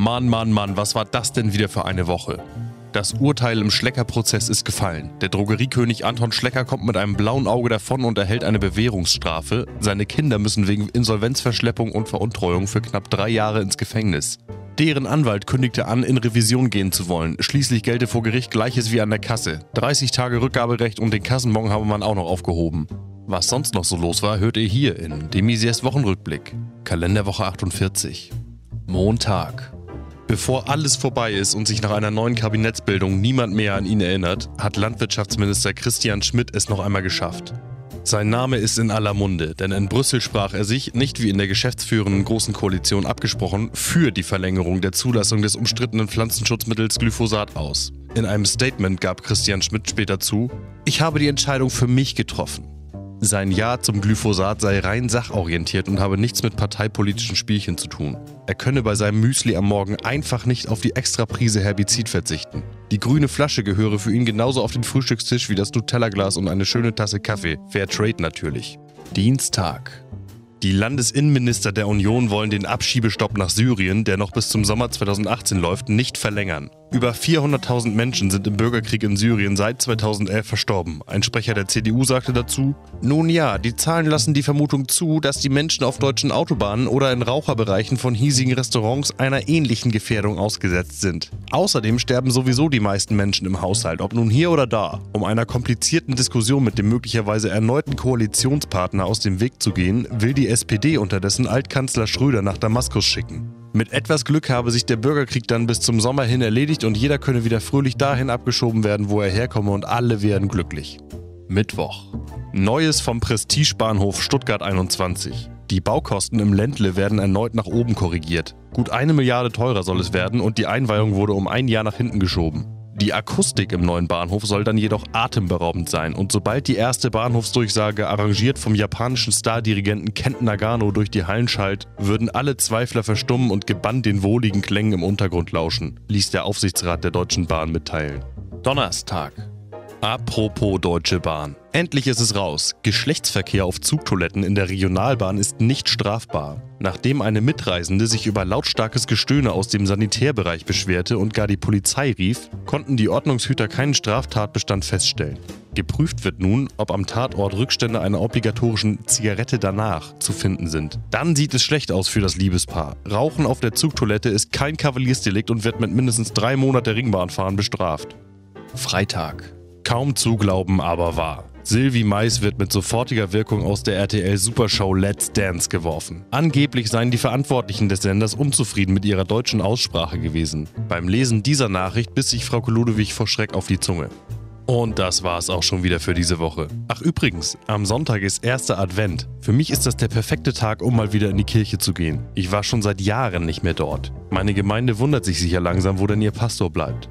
Mann, Mann, Mann, was war das denn wieder für eine Woche? Das Urteil im Schlecker-Prozess ist gefallen. Der Drogeriekönig Anton Schlecker kommt mit einem blauen Auge davon und erhält eine Bewährungsstrafe. Seine Kinder müssen wegen Insolvenzverschleppung und Veruntreuung für knapp drei Jahre ins Gefängnis. Deren Anwalt kündigte an, in Revision gehen zu wollen. Schließlich gelte vor Gericht Gleiches wie an der Kasse. 30 Tage Rückgaberecht und den Kassenbon habe man auch noch aufgehoben. Was sonst noch so los war, hört ihr hier in Demisiers Wochenrückblick. Kalenderwoche 48. Montag. Bevor alles vorbei ist und sich nach einer neuen Kabinettsbildung niemand mehr an ihn erinnert, hat Landwirtschaftsminister Christian Schmidt es noch einmal geschafft. Sein Name ist in aller Munde, denn in Brüssel sprach er sich, nicht wie in der geschäftsführenden Großen Koalition abgesprochen, für die Verlängerung der Zulassung des umstrittenen Pflanzenschutzmittels Glyphosat aus. In einem Statement gab Christian Schmidt später zu, ich habe die Entscheidung für mich getroffen. Sein Ja zum Glyphosat sei rein sachorientiert und habe nichts mit parteipolitischen Spielchen zu tun. Er könne bei seinem Müsli am Morgen einfach nicht auf die Extraprise Herbizid verzichten. Die grüne Flasche gehöre für ihn genauso auf den Frühstückstisch wie das Nutella-Glas und eine schöne Tasse Kaffee. Fair Trade natürlich. Dienstag. Die Landesinnenminister der Union wollen den Abschiebestopp nach Syrien, der noch bis zum Sommer 2018 läuft, nicht verlängern. Über 400.000 Menschen sind im Bürgerkrieg in Syrien seit 2011 verstorben. Ein Sprecher der CDU sagte dazu, nun ja, die Zahlen lassen die Vermutung zu, dass die Menschen auf deutschen Autobahnen oder in Raucherbereichen von hiesigen Restaurants einer ähnlichen Gefährdung ausgesetzt sind. Außerdem sterben sowieso die meisten Menschen im Haushalt, ob nun hier oder da. Um einer komplizierten Diskussion mit dem möglicherweise erneuten Koalitionspartner aus dem Weg zu gehen, will die SPD unterdessen Altkanzler Schröder nach Damaskus schicken. Mit etwas Glück habe sich der Bürgerkrieg dann bis zum Sommer hin erledigt und jeder könne wieder fröhlich dahin abgeschoben werden, wo er herkomme und alle werden glücklich. Mittwoch. Neues vom Prestigebahnhof Stuttgart 21. Die Baukosten im Ländle werden erneut nach oben korrigiert. Gut eine Milliarde teurer soll es werden und die Einweihung wurde um ein Jahr nach hinten geschoben. Die Akustik im neuen Bahnhof soll dann jedoch atemberaubend sein und sobald die erste Bahnhofsdurchsage arrangiert vom japanischen Stardirigenten Kent Nagano durch die Hallen schallt, würden alle Zweifler verstummen und gebannt den wohligen Klängen im Untergrund lauschen, ließ der Aufsichtsrat der Deutschen Bahn mitteilen. Donnerstag. Apropos Deutsche Bahn. Endlich ist es raus. Geschlechtsverkehr auf Zugtoiletten in der Regionalbahn ist nicht strafbar. Nachdem eine Mitreisende sich über lautstarkes Gestöhne aus dem Sanitärbereich beschwerte und gar die Polizei rief, konnten die Ordnungshüter keinen Straftatbestand feststellen. Geprüft wird nun, ob am Tatort Rückstände einer obligatorischen Zigarette danach zu finden sind. Dann sieht es schlecht aus für das Liebespaar. Rauchen auf der Zugtoilette ist kein Kavaliersdelikt und wird mit mindestens drei Monate Ringbahnfahren bestraft. Freitag. Kaum zu glauben, aber wahr. Sylvie Mais wird mit sofortiger Wirkung aus der RTL Supershow Let's Dance geworfen. Angeblich seien die Verantwortlichen des Senders unzufrieden mit ihrer deutschen Aussprache gewesen. Beim Lesen dieser Nachricht biss sich Frau Ludewig vor Schreck auf die Zunge. Und das war's auch schon wieder für diese Woche. Ach übrigens, am Sonntag ist erster Advent. Für mich ist das der perfekte Tag, um mal wieder in die Kirche zu gehen. Ich war schon seit Jahren nicht mehr dort. Meine Gemeinde wundert sich sicher langsam, wo denn ihr Pastor bleibt.